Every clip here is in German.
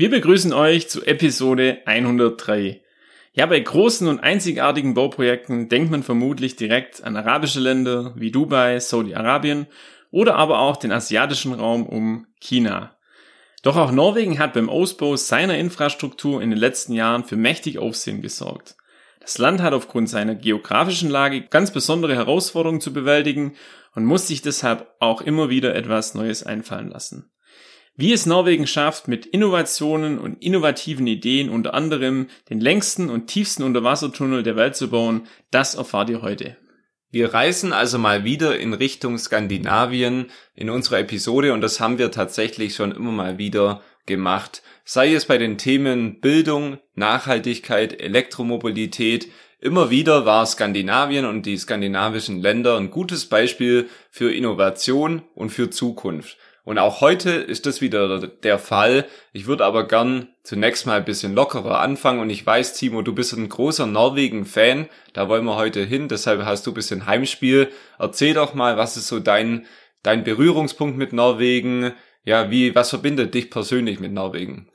Wir begrüßen euch zu Episode 103. Ja, bei großen und einzigartigen Bauprojekten denkt man vermutlich direkt an arabische Länder wie Dubai, Saudi-Arabien oder aber auch den asiatischen Raum um China. Doch auch Norwegen hat beim Ausbau seiner Infrastruktur in den letzten Jahren für mächtig Aufsehen gesorgt. Das Land hat aufgrund seiner geografischen Lage ganz besondere Herausforderungen zu bewältigen und muss sich deshalb auch immer wieder etwas Neues einfallen lassen. Wie es Norwegen schafft, mit Innovationen und innovativen Ideen unter anderem den längsten und tiefsten Unterwassertunnel der Welt zu bauen, das erfahrt ihr heute. Wir reisen also mal wieder in Richtung Skandinavien in unserer Episode und das haben wir tatsächlich schon immer mal wieder gemacht. Sei es bei den Themen Bildung, Nachhaltigkeit, Elektromobilität, Immer wieder war Skandinavien und die skandinavischen Länder ein gutes Beispiel für Innovation und für Zukunft. Und auch heute ist das wieder der Fall. Ich würde aber gern zunächst mal ein bisschen lockerer anfangen. Und ich weiß, Timo, du bist ein großer Norwegen-Fan. Da wollen wir heute hin. Deshalb hast du ein bisschen Heimspiel. Erzähl doch mal, was ist so dein, dein Berührungspunkt mit Norwegen? Ja, wie, was verbindet dich persönlich mit Norwegen?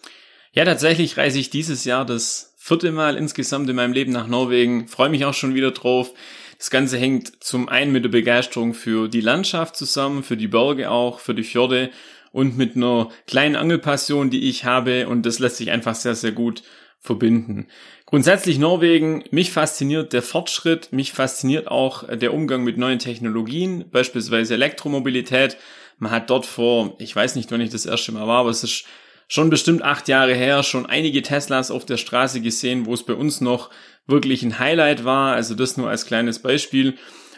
Ja, tatsächlich reise ich dieses Jahr das vierte Mal insgesamt in meinem Leben nach Norwegen. Freue mich auch schon wieder drauf. Das Ganze hängt zum einen mit der Begeisterung für die Landschaft zusammen, für die Berge auch, für die Fjorde und mit einer kleinen Angelpassion, die ich habe und das lässt sich einfach sehr, sehr gut verbinden. Grundsätzlich Norwegen, mich fasziniert der Fortschritt, mich fasziniert auch der Umgang mit neuen Technologien, beispielsweise Elektromobilität. Man hat dort vor, ich weiß nicht, wann ich das erste Mal war, aber es ist schon bestimmt acht Jahre her, schon einige Teslas auf der Straße gesehen, wo es bei uns noch wirklich ein Highlight war. Also das nur als kleines Beispiel.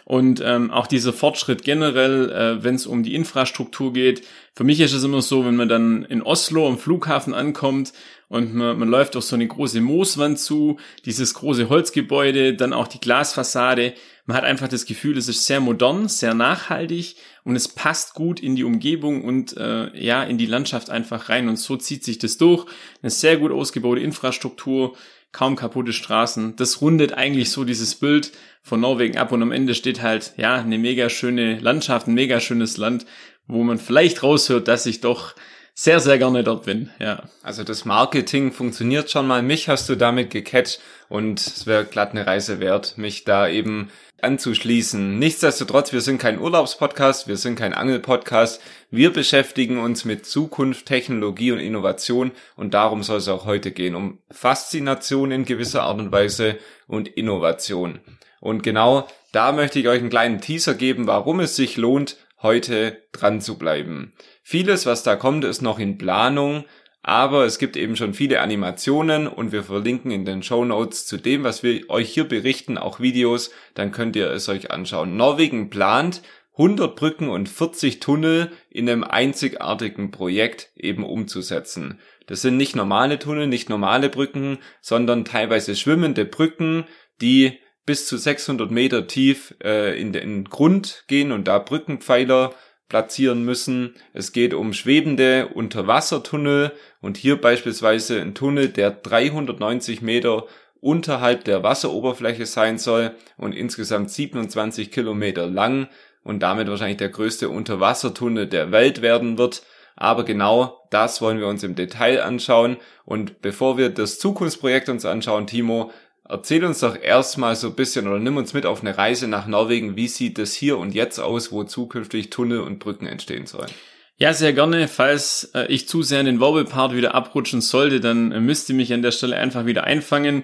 Und ähm, auch dieser Fortschritt generell, äh, wenn es um die Infrastruktur geht. Für mich ist es immer so, wenn man dann in Oslo am Flughafen ankommt und man, man läuft auf so eine große Mooswand zu, dieses große Holzgebäude, dann auch die Glasfassade. Man hat einfach das Gefühl, es ist sehr modern, sehr nachhaltig und es passt gut in die Umgebung und äh, ja in die Landschaft einfach rein. Und so zieht sich das durch. Eine sehr gut ausgebaute Infrastruktur, kaum kaputte Straßen. Das rundet eigentlich so dieses Bild von Norwegen ab und am Ende steht halt, ja, eine mega schöne Landschaft, ein mega schönes Land, wo man vielleicht raushört, dass ich doch sehr, sehr gerne dort bin, ja. Also das Marketing funktioniert schon mal. Mich hast du damit gecatcht und es wäre glatt eine Reise wert, mich da eben anzuschließen. Nichtsdestotrotz, wir sind kein Urlaubspodcast, wir sind kein Angelpodcast. Wir beschäftigen uns mit Zukunft, Technologie und Innovation und darum soll es auch heute gehen, um Faszination in gewisser Art und Weise und Innovation. Und genau da möchte ich euch einen kleinen Teaser geben, warum es sich lohnt, heute dran zu bleiben. Vieles, was da kommt, ist noch in Planung, aber es gibt eben schon viele Animationen und wir verlinken in den Show Notes zu dem, was wir euch hier berichten, auch Videos, dann könnt ihr es euch anschauen. Norwegen plant 100 Brücken und 40 Tunnel in einem einzigartigen Projekt eben umzusetzen. Das sind nicht normale Tunnel, nicht normale Brücken, sondern teilweise schwimmende Brücken, die bis zu 600 Meter tief äh, in den Grund gehen und da Brückenpfeiler platzieren müssen. Es geht um schwebende Unterwassertunnel und hier beispielsweise ein Tunnel, der 390 Meter unterhalb der Wasseroberfläche sein soll und insgesamt 27 Kilometer lang und damit wahrscheinlich der größte Unterwassertunnel der Welt werden wird. Aber genau das wollen wir uns im Detail anschauen. Und bevor wir das Zukunftsprojekt uns anschauen, Timo, Erzähl uns doch erstmal so ein bisschen oder nimm uns mit auf eine Reise nach Norwegen. Wie sieht es hier und jetzt aus, wo zukünftig Tunnel und Brücken entstehen sollen? Ja, sehr gerne. Falls äh, ich zu sehr in den Wobblepart wieder abrutschen sollte, dann äh, müsste mich an der Stelle einfach wieder einfangen.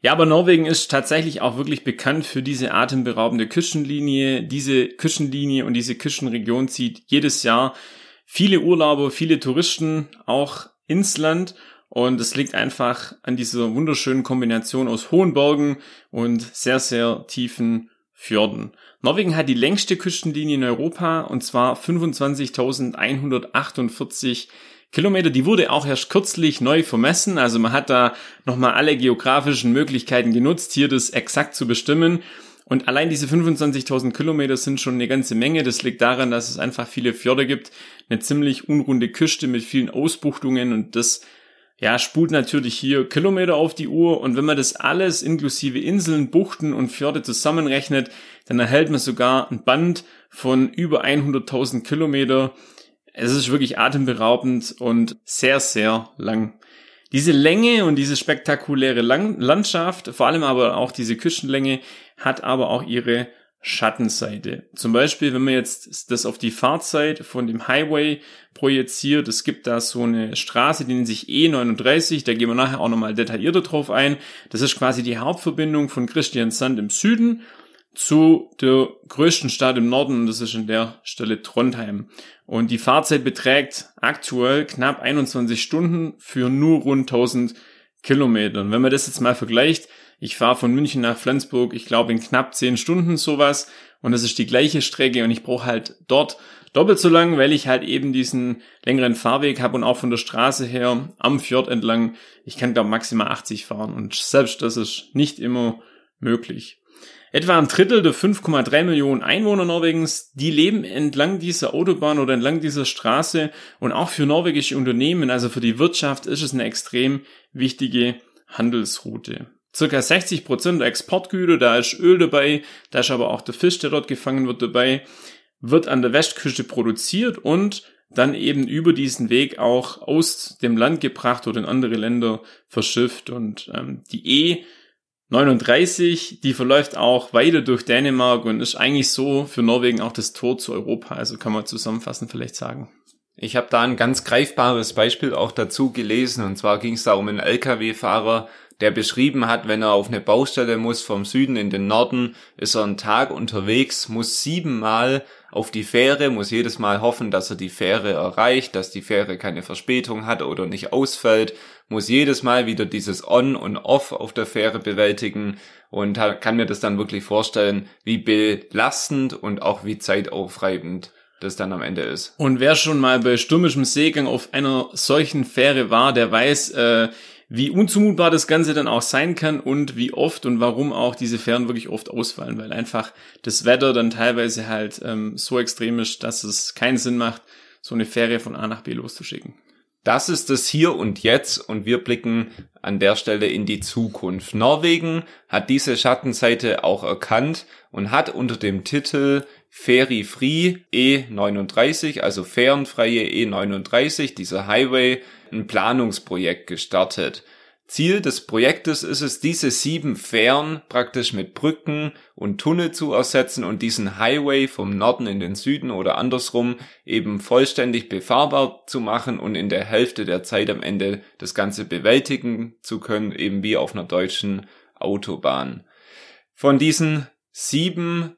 Ja, aber Norwegen ist tatsächlich auch wirklich bekannt für diese atemberaubende Küstenlinie. Diese Küstenlinie und diese Küstenregion zieht jedes Jahr viele Urlauber, viele Touristen auch ins Land. Und es liegt einfach an dieser wunderschönen Kombination aus hohen Bergen und sehr, sehr tiefen Fjorden. Norwegen hat die längste Küstenlinie in Europa und zwar 25.148 Kilometer. Die wurde auch erst kürzlich neu vermessen. Also man hat da nochmal alle geografischen Möglichkeiten genutzt, hier das exakt zu bestimmen. Und allein diese 25.000 Kilometer sind schon eine ganze Menge. Das liegt daran, dass es einfach viele Fjorde gibt, eine ziemlich unrunde Küste mit vielen Ausbuchtungen und das ja, spult natürlich hier Kilometer auf die Uhr und wenn man das alles inklusive Inseln, Buchten und Fjorde zusammenrechnet, dann erhält man sogar ein Band von über 100.000 Kilometer. Es ist wirklich atemberaubend und sehr, sehr lang. Diese Länge und diese spektakuläre Landschaft, vor allem aber auch diese Küstenlänge, hat aber auch ihre Schattenseite. Zum Beispiel, wenn man jetzt das auf die Fahrzeit von dem Highway projiziert, es gibt da so eine Straße, die nennt sich E39, da gehen wir nachher auch nochmal detaillierter drauf ein. Das ist quasi die Hauptverbindung von Christiansand im Süden zu der größten Stadt im Norden und das ist an der Stelle Trondheim. Und die Fahrzeit beträgt aktuell knapp 21 Stunden für nur rund 1000 Kilometer. Und wenn man das jetzt mal vergleicht, ich fahre von München nach Flensburg, ich glaube in knapp zehn Stunden sowas. Und das ist die gleiche Strecke und ich brauche halt dort doppelt so lang, weil ich halt eben diesen längeren Fahrweg habe und auch von der Straße her am Fjord entlang, ich kann glaube maximal 80 fahren und selbst das ist nicht immer möglich. Etwa ein Drittel der 5,3 Millionen Einwohner Norwegens, die leben entlang dieser Autobahn oder entlang dieser Straße und auch für norwegische Unternehmen, also für die Wirtschaft, ist es eine extrem wichtige Handelsroute circa 60 Prozent der Exportgüter, da ist Öl dabei, da ist aber auch der Fisch, der dort gefangen wird, dabei, wird an der Westküste produziert und dann eben über diesen Weg auch aus dem Land gebracht oder in andere Länder verschifft. Und ähm, die E39, die verläuft auch weiter durch Dänemark und ist eigentlich so für Norwegen auch das Tor zu Europa. Also kann man zusammenfassend vielleicht sagen. Ich habe da ein ganz greifbares Beispiel auch dazu gelesen. Und zwar ging es da um einen Lkw-Fahrer, der beschrieben hat, wenn er auf eine Baustelle muss vom Süden in den Norden, ist er einen Tag unterwegs, muss siebenmal auf die Fähre, muss jedes Mal hoffen, dass er die Fähre erreicht, dass die Fähre keine Verspätung hat oder nicht ausfällt, muss jedes Mal wieder dieses On und Off auf der Fähre bewältigen und kann mir das dann wirklich vorstellen, wie belastend und auch wie zeitaufreibend das dann am Ende ist. Und wer schon mal bei stürmischem Seegang auf einer solchen Fähre war, der weiß, äh, wie unzumutbar das Ganze dann auch sein kann und wie oft und warum auch diese Fähren wirklich oft ausfallen, weil einfach das Wetter dann teilweise halt ähm, so extrem ist, dass es keinen Sinn macht, so eine Fähre von A nach B loszuschicken. Das ist das Hier und Jetzt und wir blicken an der Stelle in die Zukunft. Norwegen hat diese Schattenseite auch erkannt und hat unter dem Titel Ferry Free E39, also fährenfreie E39, dieser Highway, ein Planungsprojekt gestartet. Ziel des Projektes ist es, diese sieben Fähren praktisch mit Brücken und Tunnel zu ersetzen und diesen Highway vom Norden in den Süden oder andersrum eben vollständig befahrbar zu machen und in der Hälfte der Zeit am Ende das Ganze bewältigen zu können, eben wie auf einer deutschen Autobahn. Von diesen sieben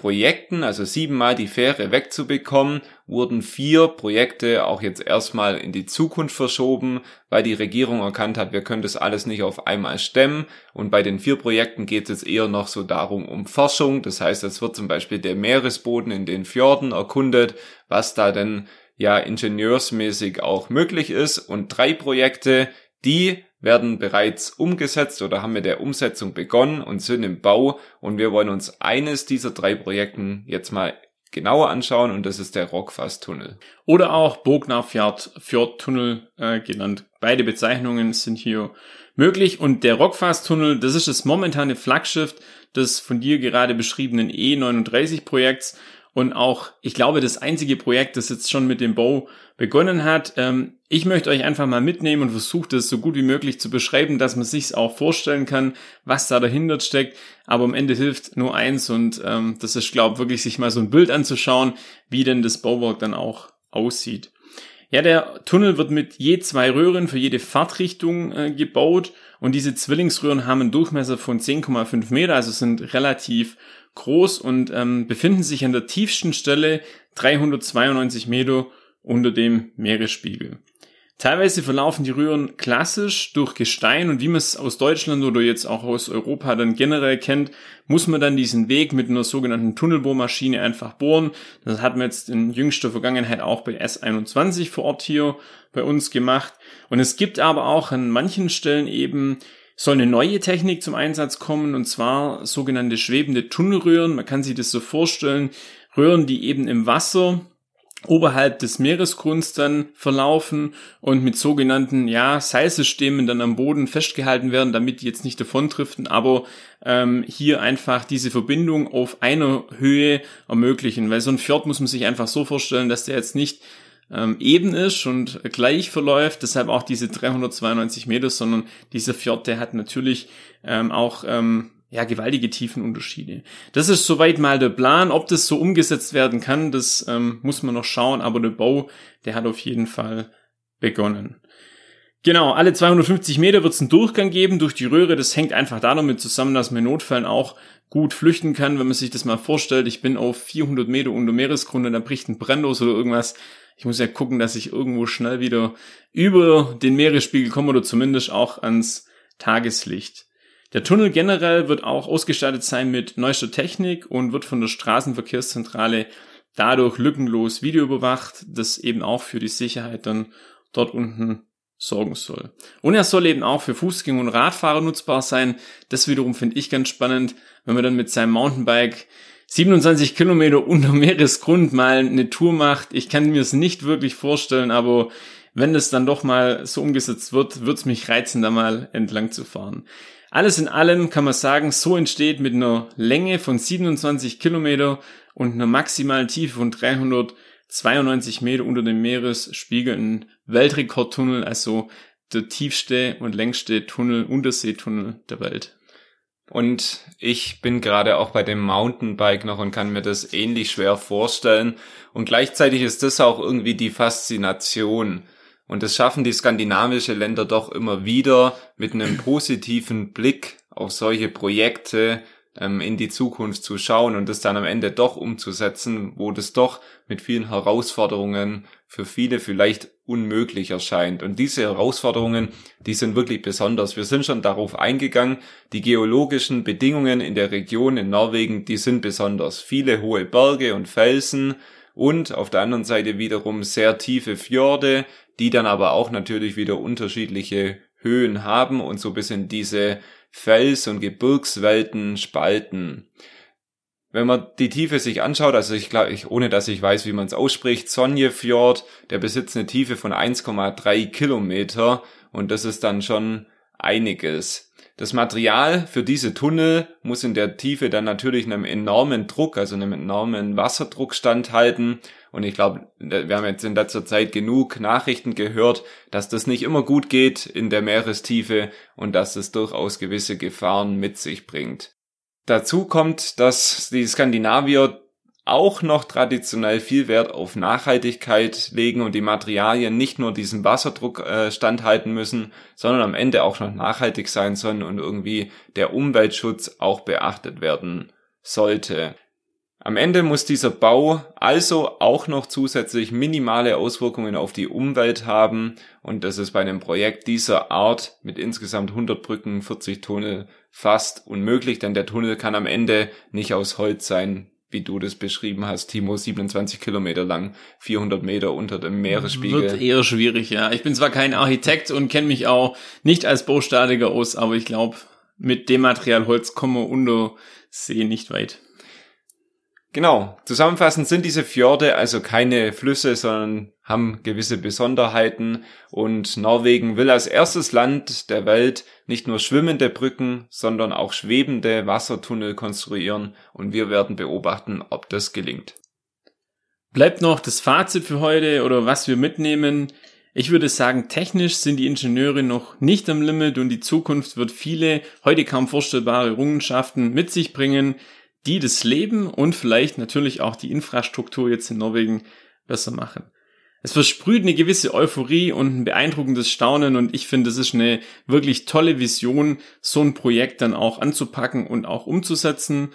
Projekten, also siebenmal die Fähre wegzubekommen, wurden vier Projekte auch jetzt erstmal in die Zukunft verschoben, weil die Regierung erkannt hat, wir können das alles nicht auf einmal stemmen. Und bei den vier Projekten geht es eher noch so darum, um Forschung. Das heißt, es wird zum Beispiel der Meeresboden in den Fjorden erkundet, was da denn ja ingenieursmäßig auch möglich ist. Und drei Projekte, die werden bereits umgesetzt oder haben mit der Umsetzung begonnen und sind im Bau und wir wollen uns eines dieser drei Projekten jetzt mal genauer anschauen und das ist der Rockfass-Tunnel. Oder auch Bognafjord-Tunnel äh, genannt. Beide Bezeichnungen sind hier möglich und der Rockfass-Tunnel, das ist das momentane Flaggschiff des von dir gerade beschriebenen E39-Projekts und auch, ich glaube, das einzige Projekt, das jetzt schon mit dem Bau begonnen hat. Ähm, ich möchte euch einfach mal mitnehmen und versuche das so gut wie möglich zu beschreiben, dass man sich auch vorstellen kann, was da dahinter steckt. Aber am Ende hilft nur eins und ähm, das ist, glaube ich, wirklich sich mal so ein Bild anzuschauen, wie denn das Bauwerk dann auch aussieht. Ja, der Tunnel wird mit je zwei Röhren für jede Fahrtrichtung äh, gebaut und diese Zwillingsröhren haben einen Durchmesser von 10,5 Meter, also sind relativ groß und ähm, befinden sich an der tiefsten Stelle 392 Meter unter dem Meeresspiegel. Teilweise verlaufen die Röhren klassisch durch Gestein und wie man es aus Deutschland oder jetzt auch aus Europa dann generell kennt, muss man dann diesen Weg mit einer sogenannten Tunnelbohrmaschine einfach bohren. Das hat man jetzt in jüngster Vergangenheit auch bei S21 vor Ort hier bei uns gemacht. Und es gibt aber auch an manchen Stellen eben soll eine neue Technik zum Einsatz kommen und zwar sogenannte schwebende Tunnelröhren. Man kann sich das so vorstellen, Röhren, die eben im Wasser oberhalb des Meeresgrunds dann verlaufen und mit sogenannten ja Seilsystemen dann am Boden festgehalten werden, damit die jetzt nicht davondriften, aber ähm, hier einfach diese Verbindung auf einer Höhe ermöglichen, weil so ein Fjord muss man sich einfach so vorstellen, dass der jetzt nicht ähm, eben ist und gleich verläuft, deshalb auch diese 392 Meter, sondern dieser Fjord, der hat natürlich ähm, auch ähm, ja, gewaltige Tiefenunterschiede. Das ist soweit mal der Plan. Ob das so umgesetzt werden kann, das ähm, muss man noch schauen, aber der Bau, der hat auf jeden Fall begonnen. Genau, alle 250 Meter wird es einen Durchgang geben durch die Röhre. Das hängt einfach damit zusammen, dass man in Notfällen auch gut flüchten kann. Wenn man sich das mal vorstellt, ich bin auf 400 Meter unter Meeresgrund und da bricht ein Brand los oder irgendwas. Ich muss ja gucken, dass ich irgendwo schnell wieder über den Meeresspiegel komme oder zumindest auch ans Tageslicht. Der Tunnel generell wird auch ausgestattet sein mit neuester Technik und wird von der Straßenverkehrszentrale dadurch lückenlos videoüberwacht, das eben auch für die Sicherheit dann dort unten sorgen soll. Und er soll eben auch für Fußgänger und Radfahrer nutzbar sein. Das wiederum finde ich ganz spannend, wenn man dann mit seinem Mountainbike 27 Kilometer unter Meeresgrund mal eine Tour macht. Ich kann mir es nicht wirklich vorstellen, aber wenn das dann doch mal so umgesetzt wird, wird es mich reizen, da mal entlang zu fahren. Alles in allem kann man sagen, so entsteht mit einer Länge von 27 Kilometer und einer maximalen Tiefe von 392 Meter unter dem Meeresspiegel ein Weltrekordtunnel, also der tiefste und längste Tunnel, Unterseetunnel der Welt. Und ich bin gerade auch bei dem Mountainbike noch und kann mir das ähnlich schwer vorstellen. Und gleichzeitig ist das auch irgendwie die Faszination und das schaffen die skandinavische Länder doch immer wieder mit einem positiven Blick auf solche Projekte ähm, in die Zukunft zu schauen und das dann am Ende doch umzusetzen, wo das doch mit vielen Herausforderungen für viele vielleicht unmöglich erscheint. Und diese Herausforderungen, die sind wirklich besonders. Wir sind schon darauf eingegangen, die geologischen Bedingungen in der Region in Norwegen, die sind besonders. Viele hohe Berge und Felsen, und auf der anderen Seite wiederum sehr tiefe Fjorde, die dann aber auch natürlich wieder unterschiedliche Höhen haben und so bisschen diese Fels- und Gebirgswelten spalten. Wenn man die Tiefe sich anschaut, also ich glaube, ich, ohne dass ich weiß, wie man es ausspricht, Sonjefjord, der besitzt eine Tiefe von 1,3 Kilometer und das ist dann schon einiges. Das Material für diese Tunnel muss in der Tiefe dann natürlich einem enormen Druck, also einem enormen Wasserdruck standhalten. Und ich glaube, wir haben jetzt in letzter Zeit genug Nachrichten gehört, dass das nicht immer gut geht in der Meerestiefe und dass es durchaus gewisse Gefahren mit sich bringt. Dazu kommt, dass die Skandinavier auch noch traditionell viel Wert auf Nachhaltigkeit legen und die Materialien nicht nur diesem Wasserdruck äh, standhalten müssen, sondern am Ende auch noch nachhaltig sein sollen und irgendwie der Umweltschutz auch beachtet werden sollte. Am Ende muss dieser Bau also auch noch zusätzlich minimale Auswirkungen auf die Umwelt haben und das ist bei einem Projekt dieser Art mit insgesamt 100 Brücken, 40 Tunnel fast unmöglich, denn der Tunnel kann am Ende nicht aus Holz sein, wie du das beschrieben hast, Timo, 27 Kilometer lang, 400 Meter unter dem Meeresspiegel. Wird eher schwierig, ja. Ich bin zwar kein Architekt und kenne mich auch nicht als Baustatiker aus, aber ich glaube, mit dem Material Holz kommen wir unter See nicht weit. Genau. Zusammenfassend sind diese Fjorde also keine Flüsse, sondern haben gewisse Besonderheiten und Norwegen will als erstes Land der Welt nicht nur schwimmende Brücken, sondern auch schwebende Wassertunnel konstruieren und wir werden beobachten, ob das gelingt. Bleibt noch das Fazit für heute oder was wir mitnehmen. Ich würde sagen, technisch sind die Ingenieure noch nicht am Limit und die Zukunft wird viele heute kaum vorstellbare Errungenschaften mit sich bringen, die das Leben und vielleicht natürlich auch die Infrastruktur jetzt in Norwegen besser machen. Es versprüht eine gewisse Euphorie und ein beeindruckendes Staunen und ich finde, es ist eine wirklich tolle Vision, so ein Projekt dann auch anzupacken und auch umzusetzen.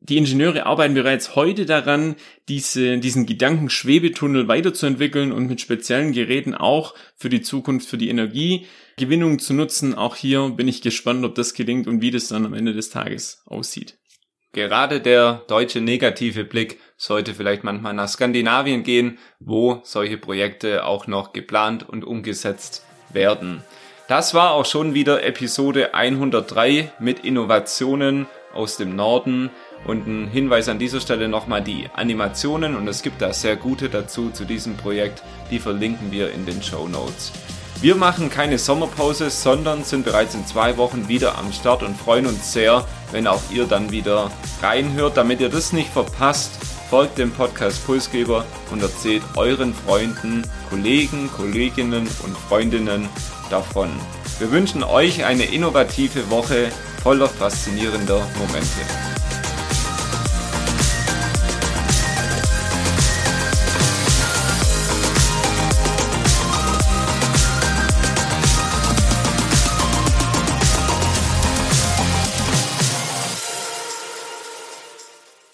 die Ingenieure arbeiten bereits heute daran, diese, diesen Gedankenschwebetunnel weiterzuentwickeln und mit speziellen Geräten auch für die Zukunft, für die Energiegewinnung zu nutzen. Auch hier bin ich gespannt, ob das gelingt und wie das dann am Ende des Tages aussieht. Gerade der deutsche negative Blick sollte vielleicht manchmal nach Skandinavien gehen, wo solche Projekte auch noch geplant und umgesetzt werden. Das war auch schon wieder Episode 103 mit Innovationen aus dem Norden. Und ein Hinweis an dieser Stelle nochmal die Animationen und es gibt da sehr gute dazu zu diesem Projekt, die verlinken wir in den Show Notes. Wir machen keine Sommerpause, sondern sind bereits in zwei Wochen wieder am Start und freuen uns sehr, wenn auch ihr dann wieder reinhört. Damit ihr das nicht verpasst, folgt dem Podcast Pulsgeber und erzählt euren Freunden, Kollegen, Kolleginnen und Freundinnen davon. Wir wünschen euch eine innovative Woche voller faszinierender Momente.